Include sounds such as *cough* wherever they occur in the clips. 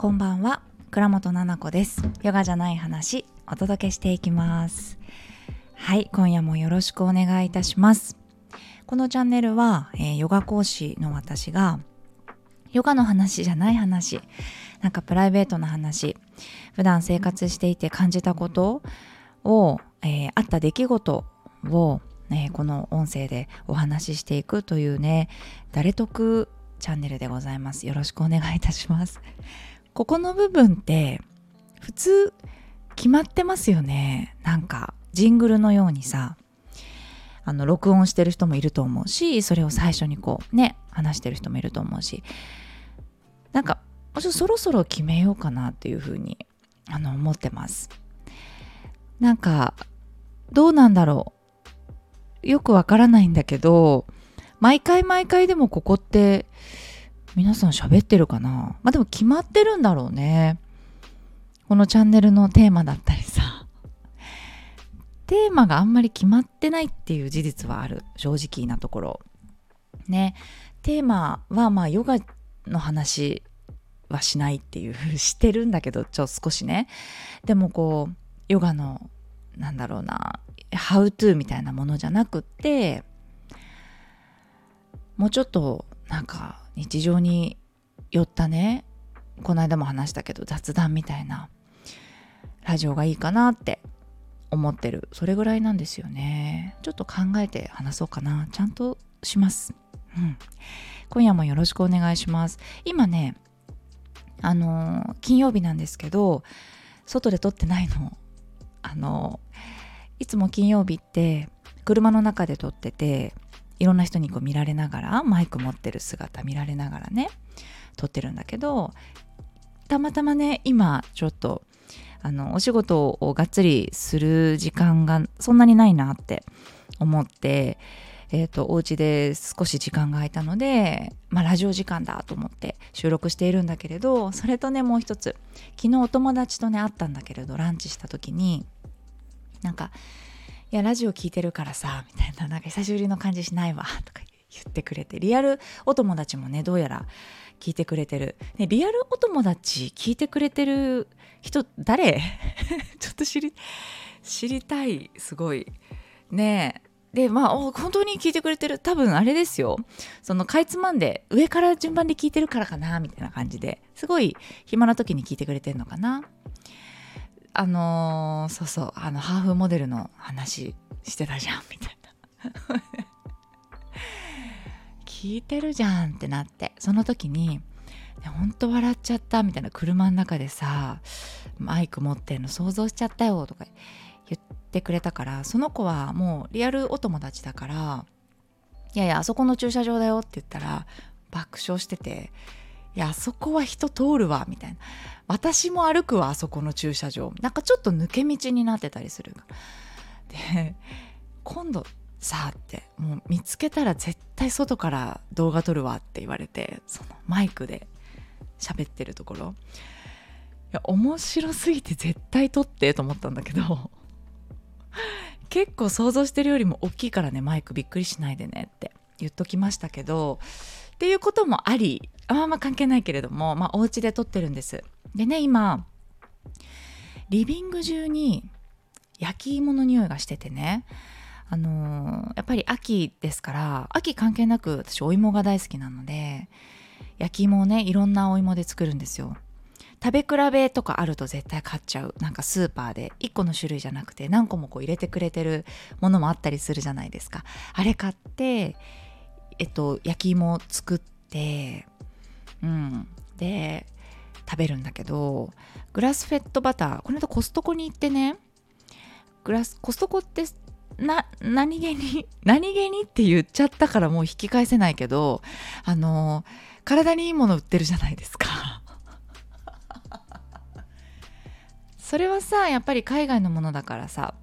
こんばんは。倉本々子です。ヨガじゃない話お届けしていきます。はい今夜もよろしくお願いいたします。このチャンネルは、えー、ヨガ講師の私がヨガの話じゃない話なんかプライベートな話普段生活していて感じたことを、えー、あった出来事を、えー、この音声でお話ししていくというね誰得チャンネルでございます。よろしくお願いいたします。ここの部分って普通決まってますよね。なんかジングルのようにさあの録音してる人もいると思うしそれを最初にこうね話してる人もいると思うし。なんかそろそろ決めようかなっていうふうにあの思ってます。なんかどうなんだろう。よくわからないんだけど毎回毎回でもここって皆さん喋ってるかな？まあでも決まってるんだろうね。このチャンネルのテーマだったりさ。テーマがあんまり決まってないっていう事実はある。正直なところ。ね。テーマはまあヨガの話はしないっていうしてるんだけどちょっと少しね。でもこうヨガのなんだろうなハウトゥーみたいなものじゃなくってもうちょっとなんか日常に寄ったね。この間も話したけど雑談みたいな。ラジオがいいかなって思ってる。それぐらいなんですよね。ちょっと考えて話そうかな。ちゃんとします。うん。今夜もよろしくお願いします。今ねあの金曜日なんですけど外で撮ってないの。あのいつも金曜日って車の中で撮ってていろんな人にこう見られながらマイク持ってる姿見られながらね撮ってるんだけどたまたまね今ちょっとあのお仕事をがっつりする時間がそんなにないなって思ってえーと、お家で少し時間が空いたので、まあ、ラジオ時間だと思って収録しているんだけれどそれとねもう一つ昨日お友達とね会ったんだけれどランチした時になんかいやラジオ聞いてるからさみたいななんか久しぶりの感じしないわとか言ってくれてリアルお友達もねどうやら聞いてくれてる、ね、リアルお友達聞いてくれてる人誰？*laughs* ちょっと知り知りたいすごい。ね。えでまあ本当に聞いてくれてる。多分あれですよ。そのかいつまんで上から順番で聞いてるからかなみたいな感じで。すごい暇な時に聞いてくれてるのかな。あのー、そうそうあのハーフモデルの話してたじゃんみたいな。*laughs* 聞いてるじゃんってなって。その時にほんと笑っちゃったみたいな車の中でさマイク持ってんの想像しちゃったよとか言ってくれたからその子はもうリアルお友達だからいやいやあそこの駐車場だよって言ったら爆笑してていやあそこは人通るわみたいな。私も歩くわあそこの駐車場。なんかちょっと抜け道になってたりするで今度さあってもう見つけたら絶対外から動画撮るわって言われてそのマイクで喋ってるところ。いや面白すぎて絶対撮ってと思ったんだけど。結構想像してるよりも大きいからねマイクびっくりしないでねって言っときましたけどっていうこともありあんま関係ないけれどもまあお家で撮ってるんです。でね今リビング中に焼き芋の匂いがしててねあのー、やっぱり秋ですから秋関係なく私お芋が大好きなので焼き芋をねいろんなお芋で作るんですよ。食べ比べとかあると絶対買っちゃう。なんかスーパーで1個の種類じゃなくて何個もこう入れてくれてるものもあったりするじゃないですか。あれ買ってえっと焼き芋を作ってうん。で食べるんだけどグラスフェットバターこの間コストコに行ってねグラスコストコってな何気に *laughs* 何気にって言っちゃったからもう引き返せないけどあの体にいいもの売ってるじゃないですか。*laughs* それはさやっぱり海外のものだからさ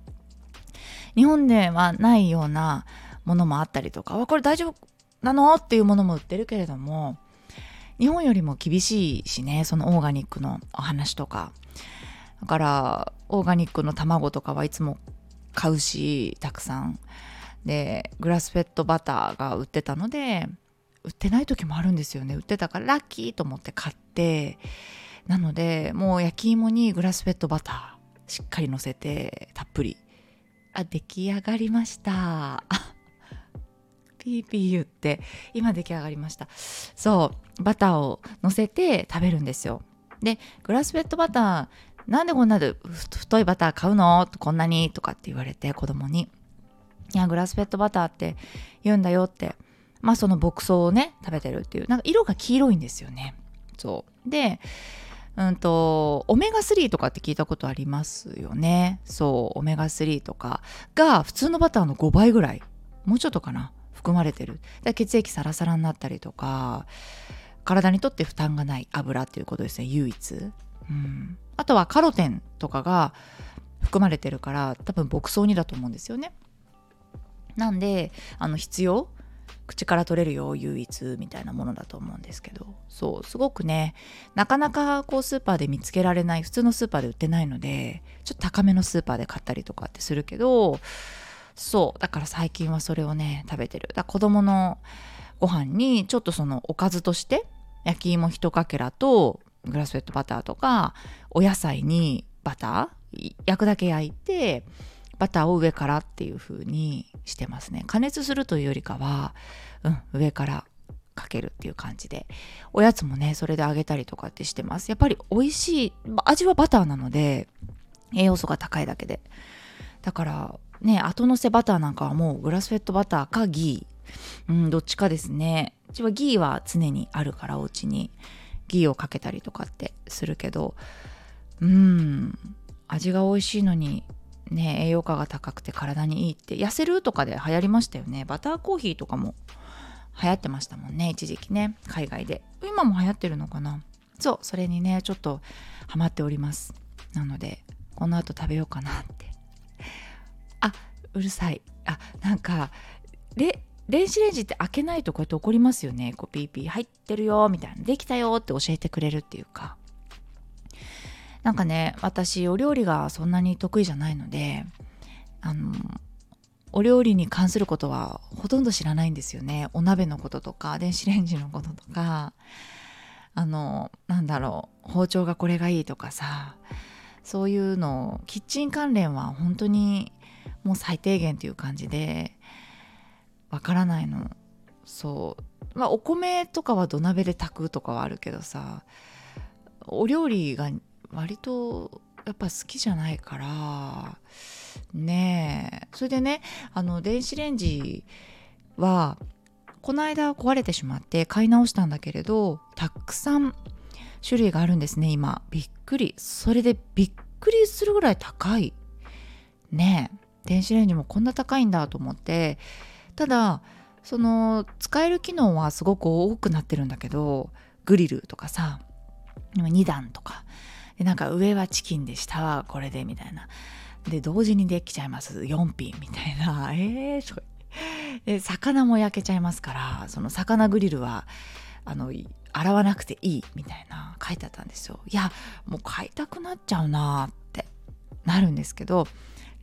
日本ではないようなものもあったりとかこれ大丈夫なの？っていうものも売ってるけれども日本よりも厳しいしねそのオーガニックのお話とか。だからオーガニックの卵とかはいつも買うしたくさん。でグラスフェットバターが売ってたので売ってない時もあるんですよね。売ってたからラッキーと思って買ってなのでもう焼き芋にグラスフェットバターしっかりのせてたっぷり。あ出来上がりました。ピーピー言って今出来上がりました。そうバターをのせて食べるんですよ。でグラスフェットバターなんでこんなで太いバター買うのこんなにとかって言われて子供に。いやグラスフェットバターって言うんだよって。まあその牧草をね食べてるっていう。なんか色が黄色いんですよね。そう。でうんとオメガ3とかって聞いたことありますよね。そうオメガ3とかが普通のバターの5倍ぐらい。もうちょっとかな。含まれてる。血液サラサラになったりとか体にとって負担がない油っていうことですね唯一、うん、あとはカロテンとかが含まれてるから多分牧草にだと思うんですよね。なんであの必要口から取れるよ唯一みたいなものだと思うんですけど。そうすごくねなかなかこうスーパーで見つけられない普通のスーパーで売ってないのでちょっと高めのスーパーで買ったりとかってするけどそうだから最近はそれをね食べてる。だ子供のご飯にちょっとそのおかずとして焼き芋一かけらとグラスフェットバターとかお野菜にバター焼くだけ焼いてバターを上からっていう風にしてますね。加熱するというよりかは、うん、上からかけるっていう感じでおやつもねそれであげたりとかってしてます。やっぱり美味しい味はバターなので栄養素が高いだけで。だからね後乗せバターなんかはもうグラスフェットバターかギー、うん、どっちかですね。うちはギーは常にあるからお家に。ギーをかけたりとかってするけど。うん味が美味しいのにね栄養価が高くて体にいいって。痩せるとかで流行りましたよね。バターコーヒーとかも流行ってましたもんね一時期ね。海外で。今も流行ってるのかな。そうそれにねちょっとハマっております。なのでこの後食べようかなって。あうるさい。あなんかで電子レンジって開けないとこうやって怒りますよね。こうピーピー入ってるよみたいな。できたよって教えてくれるっていうか。なんかね私お料理がそんなに得意じゃないのであのお料理に関することはほとんど知らないんですよね。お鍋のこととか電子レンジのこととか。あのなんだろう包丁がこれがいいとかさ。そういうのキッチン関連は本当にもう最低限っていう感じでわからないの。そう。まあお米とかは土鍋で炊くとかはあるけどさお料理が割とやっぱ好きじゃないからねえ。それでねあの電子レンジはこの間壊れてしまって買い直したんだけれどたくさん種類があるんですね今。びっくり。それでびっくりするぐらい高い。ねえ。電子レンジもこんな高いんだと思ってただその使える機能はすごく多くなってるんだけどグリルとかさ2段とか。でなんか上はチキンで下はこれでみたいな。で同時にできちゃいます。4品みたいな。*laughs* えー、そで魚も焼けちゃいますからその魚グリルはあの洗わなくていいみたいな書いてあったんですよ。いやもう買いたくなっちゃうなってなるんですけど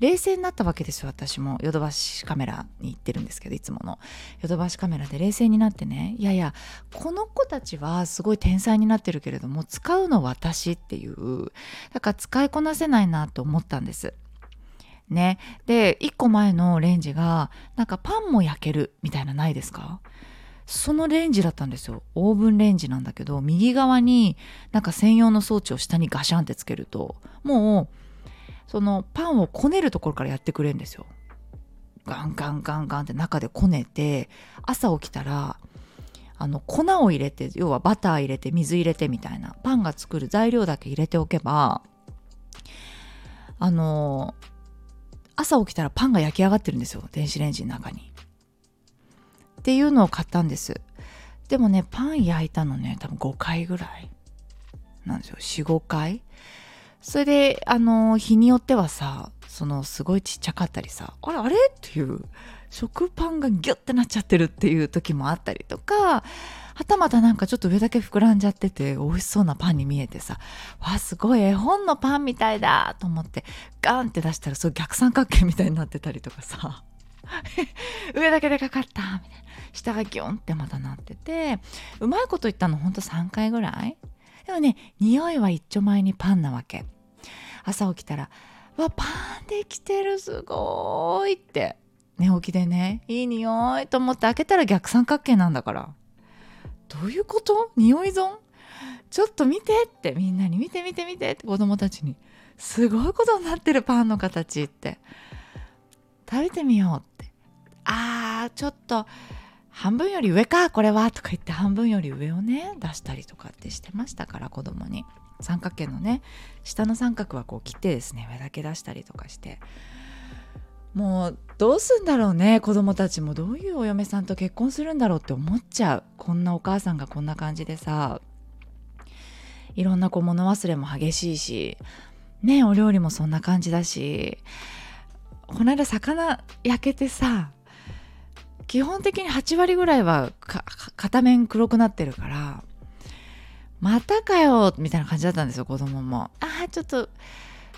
冷静になったわけですよ私も。ヨドバシカメラに行ってるんですけどいつもの。ヨドバシカメラで冷静になってね。いやいやこの子たちはすごい天才になってるけれども使うの私っていう。だから使いこなせないなと思ったんです。ね。で1個前のレンジがなんかパンも焼けるみたいなないですか？そのレンジだったんですよ。オーブンレンジなんだけど右側になんか専用の装置を下にガシャンってつけるともうそのパンをこねるところからやってくれるんですよ。ガンガンガンガンって中でこねて朝起きたらあの粉を入れて要はバター入れて水入れてみたいなパンが作る材料だけ入れておけばあの朝起きたらパンが焼き上がってるんですよ電子レンジの中に。っていうのを買ったんです。でもねパン焼いたのね多分5回ぐらいなんですよ45回それで、あの、日によってはさ、そのすごいちっちゃかったりさ、あれあれ？っていう、食パンがギュッてなっちゃってるっていう時もあったりとか、はたまたなんかちょっと上だけ膨らんじゃってて美味しそうなパンに見えてさ、わ、すごい絵本のパンみたいだと思って、ガンって出したらそう逆三角形みたいになってたりとかさ、*laughs* 上だけでかかったみたいな。下がギュンってまたなってて、うまいこと言ったのほんと3回ぐらい。でもね匂いは一丁前にパンなわけ。朝起きたら「わパンできてるすごい」って。寝起きでねいい匂いと思って開けたら逆三角形なんだから。どういうこと？匂い損？ちょっと見てって。みんなに見て見て見てって。子供たちに。すごいことになってるパンの形って。食べてみようって。あーちょっと半分より上かこれは。とか言って半分より上をね出したりとかってしてましたから子供に。三角形のね下の三角はこう切ってですね上だけ出したりとかして。もうどうすんだろうね子供たちもどういうお嫁さんと結婚するんだろうって思っちゃう。こんなお母さんがこんな感じでさ。いろんなこう物忘れも激しいし。ねお料理もそんな感じだし。この間魚焼けてさ基本的に8割ぐらいは片面黒くなってるから。またかよみたいな感じだったんですよ子供も。ああちょっと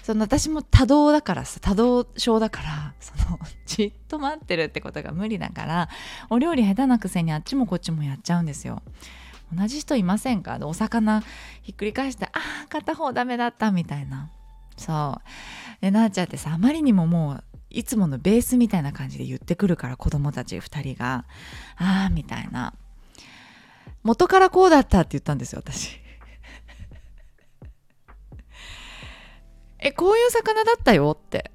その私も多動だからさ多動症だからその *laughs* じっと待ってるってことが無理だからお料理下手なくせにあっちもこっちもやっちゃうんですよ。同じ人いませんか？お魚ひっくり返してああ片方ダメだったみたいな。そう。でなっちゃってさあまりにももういつものベースみたいな感じで言ってくるから子供たち2人が。ああみたいな。元からこうだったって言ったんですよ私。*laughs* えこういう魚だったよって。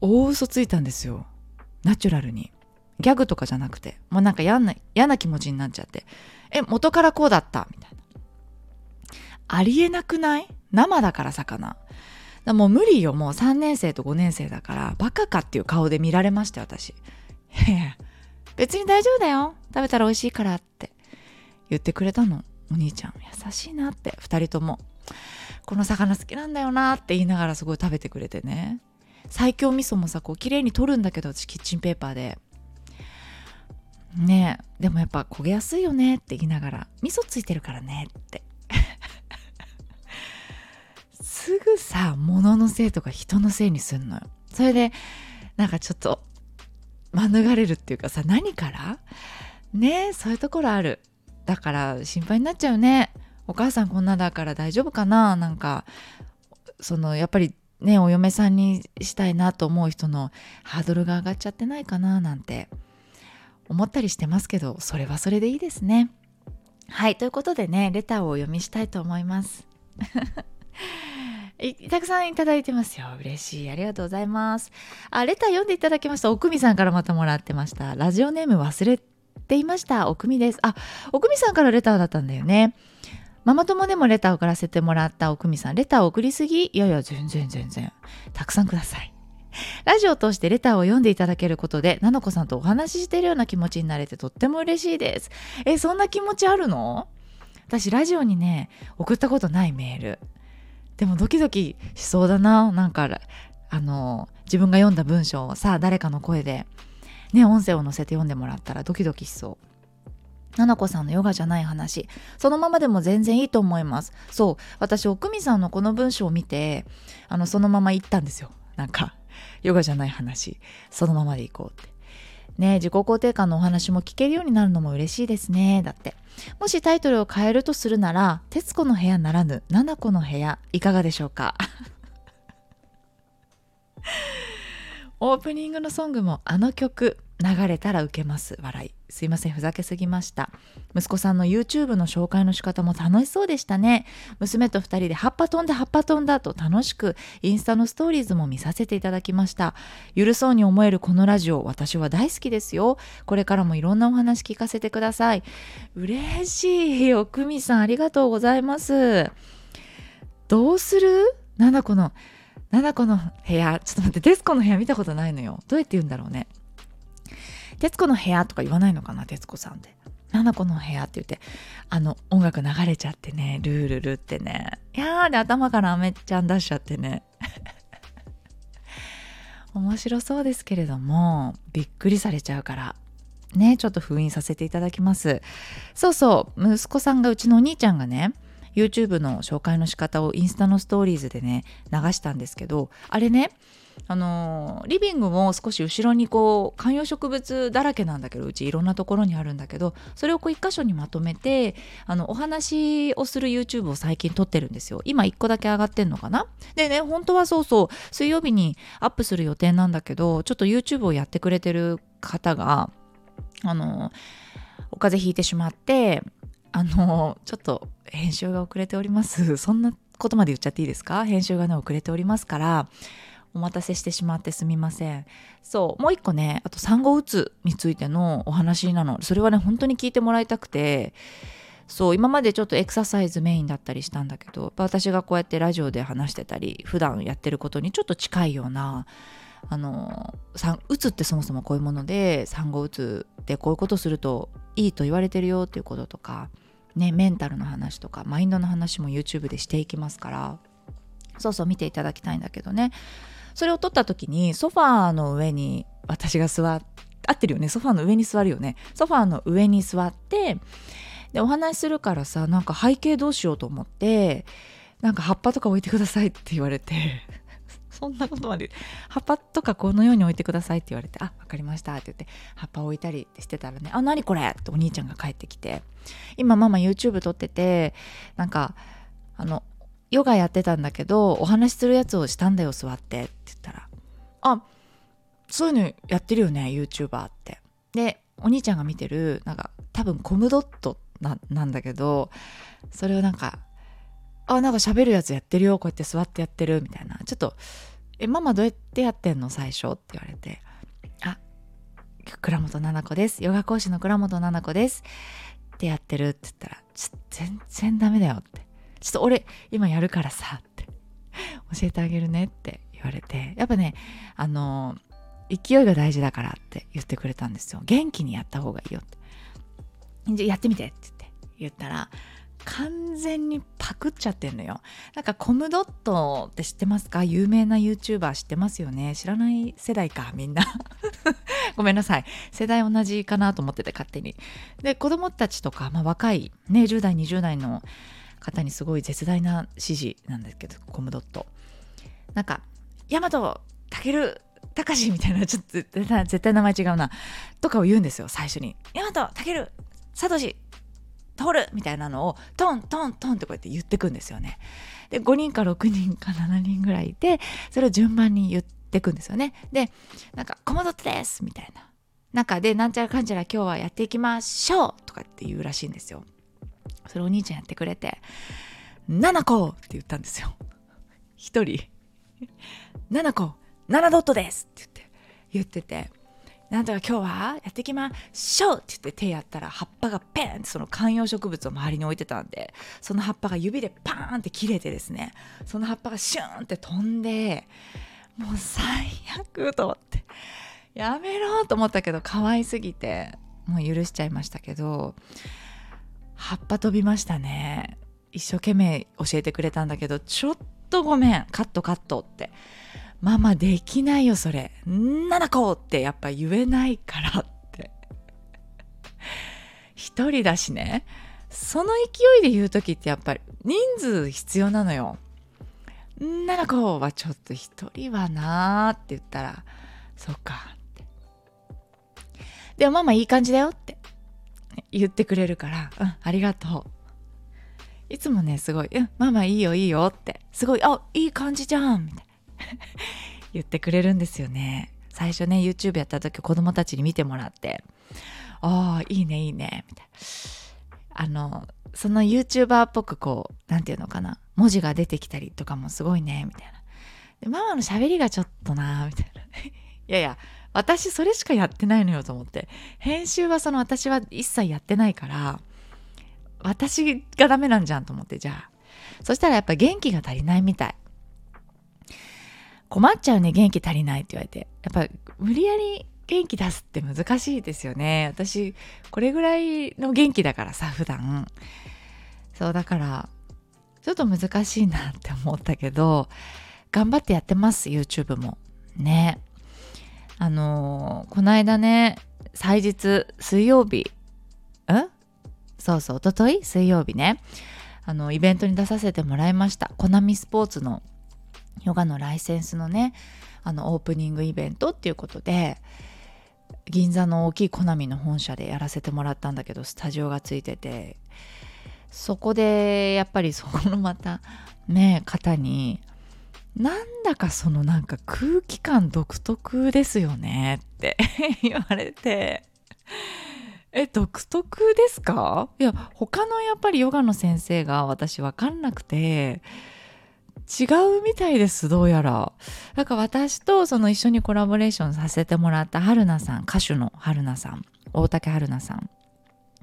大嘘ついたんですよ。ナチュラルに。ギャグとかじゃなくて。もうなんか嫌な嫌な気持ちになっちゃって。え元からこうだった？みたいな。ありえなくない？生だから魚。もう無理よ。もう3年生と5年生だから。バカかっていう顔で見られました私。いやいや。別に大丈夫だよ。食べたら美味しいからって。言ってくれたの。お兄ちゃん優しいなって。2人とも。この魚好きなんだよなって言いながらすごい食べてくれてね。最強味噌もさこう綺麗に取るんだけど私キッチンペーパーで。ねえ。でもやっぱ焦げやすいよねって言いながら。味噌ついてるからねって。*laughs* すぐさ物のせいとか人のせいにすんのよ。それでなんかちょっと免れるっていうかさ何から？ねえそういうところある。だから心配になっちゃうねお母さんこんなだから大丈夫かな？なんかそのやっぱりねお嫁さんにしたいなと思う人のハードルが上がっちゃってないかな？なんて思ったりしてますけどそれはそれでいいですねはいということでねレターをお読みしたいと思います *laughs* たくさんいただいてますよ。嬉しい。ありがとうございます。あ、レター読んでいただきました。奥美さんからまたもらってました。ラジオネーム忘れっていました。奥美です。あ、奥美さんからレターだったんだよね。ママ友でもレターを送らせてもらった奥美さん。レターを送りすぎいやいや、全然全然。たくさんください。ラジオを通してレターを読んでいただけることで、なのこさんとお話ししているような気持ちになれてとっても嬉しいです。え、そんな気持ちあるの？私、ラジオにね、送ったことないメール。でもドキドキしそうだななんかあの自分が読んだ文章をさ誰かの声でね音声を載せて読んでもらったらドキドキしそう。ななこさんのヨガじゃない話。そのままでも全然いいと思います。そう。私奥美さんのこの文章を見てあのそのまま言ったんですよ。なんかヨガじゃない話。そのままでいこうって。ね自己肯定感のお話も聞けるようになるのも嬉しいですね。だって。もしタイトルを変えるとするなら「徹子の部屋」ならぬ「七子の部屋」いかがでしょうか？オープニングのソングもあの曲流れたら受けます。笑い。すいませんふざけすぎました。息子さんの YouTube の紹介の仕方も楽しそうでしたね。娘と2人で葉っぱ飛んだ葉っぱ飛んだと楽しくインスタのストーリーズも見させていただきました。ゆるそうに思えるこのラジオ私は大好きですよ。これからもいろんなお話聞かせてください。嬉しい奥美さんありがとうございます。どうする？なんだこのなんだこの部屋ちょっと待ってデスコの部屋見たことないのよ。どうやって言うんだろうね。徹子の部屋とか言わないのかな徹子さんって。七子の部屋って言って。あの音楽流れちゃってねルールルってね。いやーで頭からアメちゃん出しちゃってね。*laughs* 面白そうですけれどもびっくりされちゃうから。ねちょっと封印させていただきます。そうそう息子さんがうちのお兄ちゃんがね YouTube の紹介の仕方をインスタのストーリーズでね流したんですけどあれねあのリビングも少し後ろにこう観葉植物だらけなんだけどうちいろんなところにあるんだけどそれをこう一箇所にまとめてあのお話をする YouTube を最近撮ってるんですよ。今1個だけ上がってんのかな？でね本当はそうそう水曜日にアップする予定なんだけどちょっと YouTube をやってくれてる方があのお風邪ひいてしまってあのちょっと編集が遅れております *laughs* そんなことまで言っちゃっていいですか？編集がね遅れておりますからお待たせしてしまってすみません。そう、もう一個ね、あと産後うつについてのお話なの。それはね、本当に聞いてもらいたくて、そう今までちょっとエクササイズメインだったりしたんだけど私がこうやってラジオで話してたり普段やってることにちょっと近いようなあのうつってそもそもこういうもので産後うつでこういうことするといいと言われてるよっていうこととかねメンタルの話とかマインドの話も YouTube でしていきますからそうそう見ていただきたいんだけどね。それを撮った時にソファーの上に私が座って合ってるよね。ソファーの上に座るよね。ソファーの上に座ってでお話しするからさなんか背景どうしようと思ってなんか葉っぱとか置いてくださいって言われて。そんなことまで。葉っぱとかこのように置いてくださいって言われてあ分かりましたって言って葉っぱ置いたりしてたらねあ何これ？ってお兄ちゃんが帰ってきて。今ママ YouTube 撮っててなんかあのヨガやってたんだけどお話しするやつをしたんだよ座ってって言ったら。あそういうのやってるよね YouTuber って。でお兄ちゃんが見てるなんか多分コムドットなんだけどそれをなんかあなんか喋るやつやってるよ。こうやって座ってやってるみたいな。ちょっと「えママどうやってやってんの最初」って言われて「あ倉本七子です。ヨガ講師の倉本七子です」ってやってるって言ったら「ちょ全然ダメだよ」って。ちょっと俺今やるからさって。教えてあげるねって言われて。やっぱねあの勢いが大事だからって言ってくれたんですよ。元気にやった方がいいよって。じゃやってみてって言って。言ったら完全にパクっちゃってんのよ。なんかコムドットって知ってますか？有名な YouTuber 知ってますよね？知らない世代かみんな。*laughs* ごめんなさい。世代同じかなと思ってて勝手に。で子供たちとか、まあ、若いね10代20代の方にすごい絶大な支持なんですけどコムドット。なんか大和健隆みたいなちょっと絶対名前違うな。とかを言うんですよ最初に。大和健サトシ通るみたいなのをトントントンってこうやって言ってくんですよねで5人か6人か7人ぐらいいてそれを順番に言ってくんですよねでなんか「コモドットです」みたいな中でなんちゃらかんちゃら今日はやっていきましょうとかって言うらしいんですよそれお兄ちゃんやってくれて「7個!」って言ったんですよ一人「7個7ドットです!」って言って言っててなんとか今日はやっていきましょうって言って手やったら葉っぱがペンってその観葉植物を周りに置いてたんでその葉っぱが指でパーンって切れてですね。その葉っぱがシューンって飛んでもう最悪と思って。やめろと思ったけど可愛すぎてもう許しちゃいましたけど葉っぱ飛びましたね。一生懸命教えてくれたんだけどちょっとごめん。カットカットって。ママできないよそれ。7個ってやっぱ言えないからって。*laughs* 一人だしね。その勢いで言う時ってやっぱり人数必要なのよ。7個はちょっと一人はなーって言ったらそっかってでもママいい感じだよって。言ってくれるから、うん、ありがとう。いつもね、すごい、うん、ママいいよいいよって、すごい、あ、いい感じじゃんみたいな。*laughs* 言ってくれるんですよね。最初ね、YouTube やった時子供たちに見てもらって、ああ、いいねいいね、みたいな。あの、その YouTuber っぽくこう、なんていうのかな、文字が出てきたりとかもすごいね、みたいな。で、ママの喋りがちょっとな、みたいな。*laughs* いやいや、私それしかやってないのよと思って編集はその私は一切やってないから私がダメなんじゃんと思ってじゃあそしたらやっぱ元気が足りないみたい困っちゃうね元気足りないって言われて。やっぱ無理やり元気出すって難しいですよね。私これぐらいの元気だからさ普段。そうだからちょっと難しいなって思ったけど頑張ってやってます YouTube も。ね。あのー、この間ね祭日水曜日。うんそうそうおととい水曜日ね。あのイベントに出させてもらいました。コナミスポーツのヨガのライセンスのねあのオープニングイベントっていうことで銀座の大きいコナミの本社でやらせてもらったんだけどスタジオがついてて。そこでやっぱりそこのまたね方になんだかそのなんか空気感独特ですよねって *laughs* 言われて。え独特ですか？いや他のやっぱりヨガの先生が私分かんなくて違うみたいですどうやら。だか私とその一緒にコラボレーションさせてもらった春菜さん歌手の春菜さん大竹春菜さん。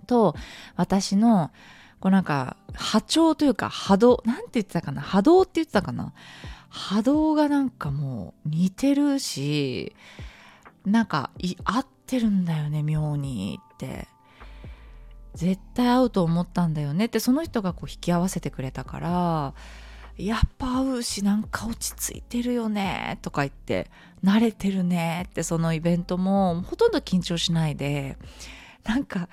と私のこうなんか波長というか波動なんて言ってたかな？波動って言ってたかな？波動がなんかもう似てるしなんか合ってるんだよね妙にって。絶対合うと思ったんだよねってその人がこう引き合わせてくれたからやっぱ合うしなんか落ち着いてるよねとか言って慣れてるねってそのイベントもほとんど緊張しないでなんか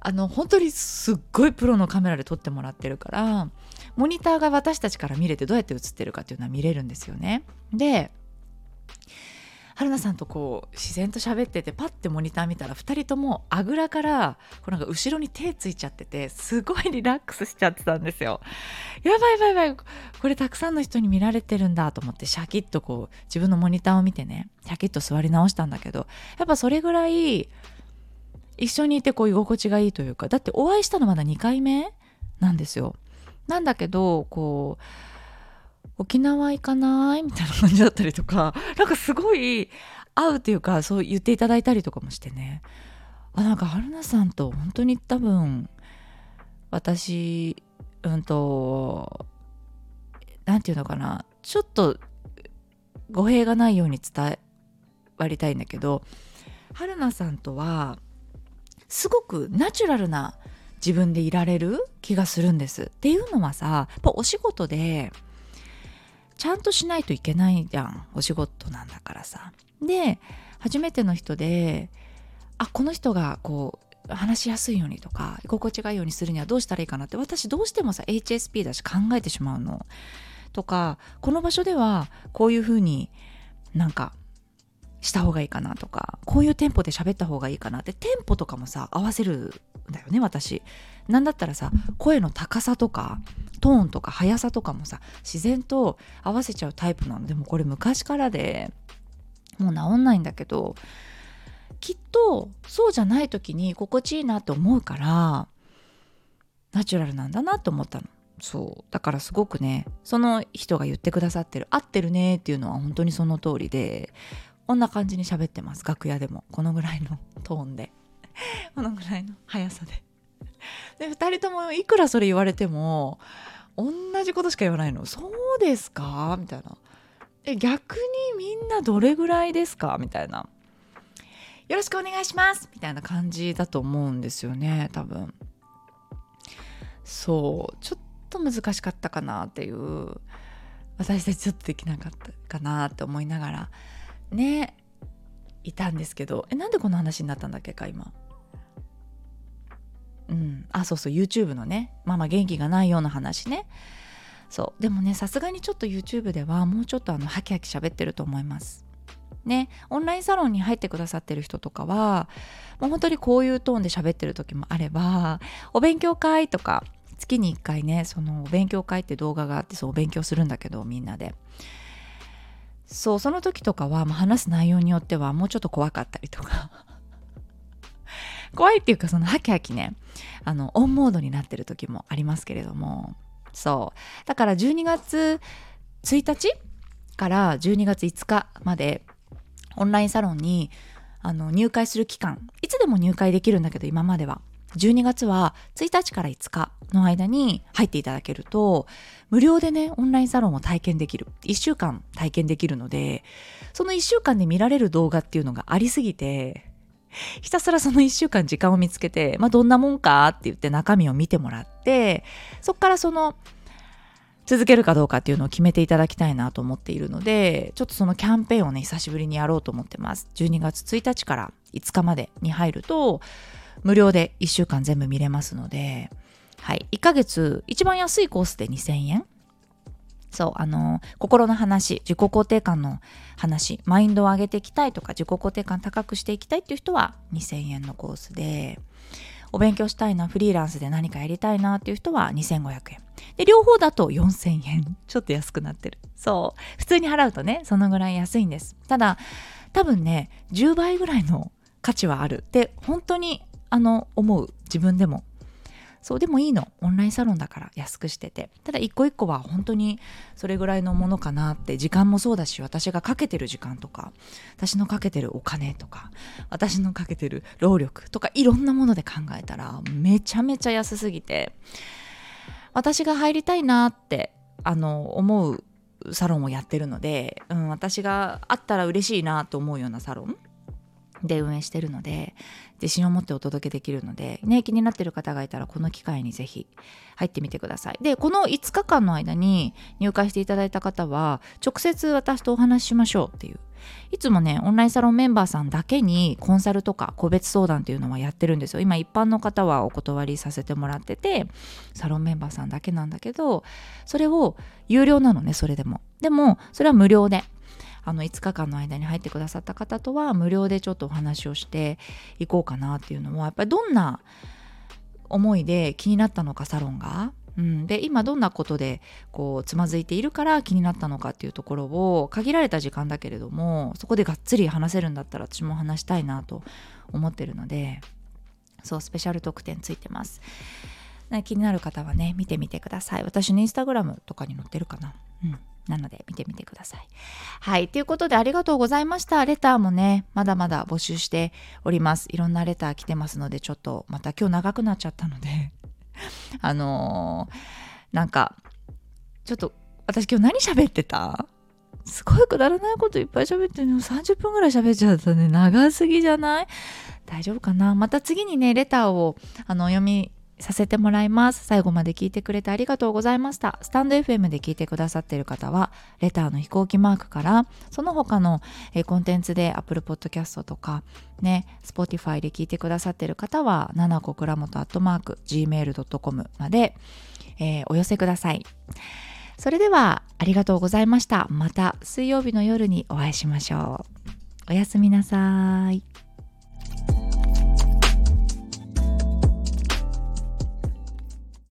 あの本当にすっごいプロのカメラで撮ってもらってるからモニターが私たちから見れてどうやって映ってるかっていうのは見れるんですよね。で春菜さんとこう自然と喋っててパッてモニター見たら2人ともあぐらからこうなんか後ろに手ついちゃっててすごいリラックスしちゃってたんですよ。やばいやばいやばいこれたくさんの人に見られてるんだと思ってシャキッとこう自分のモニターを見てねシャキッと座り直したんだけどやっぱそれぐらい一緒にいてこう居心地がいいというかだってお会いしたのまだ2回目なんですよ。なんだけどこう沖縄行かない？みたいな感じだったりとか。*laughs* なんかすごい会うっていうかそう言っていただいたりとかもしてね。あなんか春菜さんと本当に多分私うんと何て言うのかな。ちょっと語弊がないように伝わりたいんだけど春菜さんとはすごくナチュラルな自分でいられる気がするんです。っていうのはさやっぱお仕事でちゃんとしないといけないじゃんお仕事なんだからさ。で初めての人であこの人がこう話しやすいようにとか居心地がいいようにするにはどうしたらいいかなって私どうしてもさ HSP だし考えてしまうの。とかこの場所ではこういうふうになんかした方がいいかなとかこういうテンポで喋った方がいいかなってテンポとかもさ合わせるんだよね私。なんだったらさ声の高さとかトーンとか速さとかもさ自然と合わせちゃうタイプなのでもこれ昔からでもう治んないんだけどきっとそうじゃない時に心地いいなって思うからナチュラルなんだなと思ったの。そうだからすごくねその人が言ってくださってる合ってるねっていうのは本当にその通りでこんな感じに喋ってます。楽屋でも。このぐらいのトーンで。*laughs* このぐらいの速さで。*laughs* で2人ともいくらそれ言われても同じことしか言わないの。そうですか？みたいな。え逆にみんなどれぐらいですか？みたいな。よろしくお願いします！みたいな感じだと思うんですよね多分。そう。ちょっと難しかったかなっていう。私たちちょっとできなかったかなって思いながら。ねいたんですけどえなんでこの話になったんだっけか今。うん。あそうそう YouTube のねママ元気がないような話ね。そう。でもねさすがにちょっと YouTube ではもうちょっとあのハキハキ喋ってると思います。ね。オンラインサロンに入ってくださってる人とかはもう本当にこういうトーンで喋ってる時もあればお勉強会とか月に1回ねそのお勉強会って動画があってそうお勉強するんだけどみんなで。そうその時とかは、まあ、話す内容によってはもうちょっと怖かったりとか。*laughs* 怖いっていうかそのハキハキねあのオンモードになってる時もありますけれども。そう。だから12月1日から12月5日までオンラインサロンにあの入会する期間。いつでも入会できるんだけど今までは。12月は1日から5日の間に入っていただけると無料でねオンラインサロンを体験できる。1週間体験できるのでその1週間で見られる動画っていうのがありすぎてひたすらその1週間時間を見つけて、まあ、どんなもんかって言って中身を見てもらってそっからその続けるかどうかっていうのを決めていただきたいなと思っているのでちょっとそのキャンペーンをね久しぶりにやろうと思ってます。12月1日から5日までに入ると無料で1週間全部見れますので、はい、1ヶ月一番安いコースで2000円？そうあの心の話自己肯定感の話マインドを上げていきたいとか自己肯定感高くしていきたいっていう人は2000円のコースでお勉強したいなフリーランスで何かやりたいなっていう人は2500円。で両方だと4000円。ちょっと安くなってる。そう。普通に払うとねそのぐらい安いんです。ただ多分ね10倍ぐらいの価値はある。って本当にあの思う。自分でも。そうでもいいの。オンラインサロンだから。安くしてて。ただ一個一個は本当にそれぐらいのものかなって。時間もそうだし私がかけてる時間とか。私のかけてるお金とか。私のかけてる労力とか。いろんなもので考えたらめちゃめちゃ安すぎて。私が入りたいなってあの思うサロンをやってるので、うん、私があったら嬉しいなと思うようなサロンで運営してるので自信を持ってお届けできるので、ね、気になってる方がいたらこの機会にぜひ入ってみてください。で、この5日間の間に入会していただいた方は直接私とお話ししましょうっていう。いつもね、オンラインサロンメンバーさんだけにコンサルとか個別相談っていうのはやってるんですよ。今一般の方はお断りさせてもらってて、サロンメンバーさんだけなんだけど、それを有料なのね、それでも。でも、それは無料で。あの5日間の間に入ってくださった方とは無料でちょっとお話をしていこうかなっていうのはやっぱりどんな思いで気になったのかサロンが。うん、で今どんなことでこうつまずいているから気になったのかっていうところを限られた時間だけれどもそこでがっつり話せるんだったら私も話したいなと思ってるのでそうスペシャル特典ついてます。気になる方はね見てみてください私のインスタグラムとかに載ってるかなうんなので見てみてください。はい。ということでありがとうございました。レターもね、まだまだ募集しております。いろんなレター来てますので、ちょっとまた今日長くなっちゃったので *laughs* あのー、なんか、ちょっと私今日何喋ってた？すごいくだらないこといっぱい喋ってるの30分ぐらい喋っちゃったね。長すぎじゃない？大丈夫かな？また次にね、レターをあの読みさせてもらいます。最後まで聞いてくれてありがとうございました。スタンド FM で聞いてくださっている方は、レターの飛行機マークから、その他の、コンテンツで Apple Podcast とか、ね、Spotify で聞いてくださっている方は、七子倉本アットマーク gmail.com まで、えー、お寄せください。それでは、ありがとうございました。また水曜日の夜にお会いしましょう。おやすみなさい。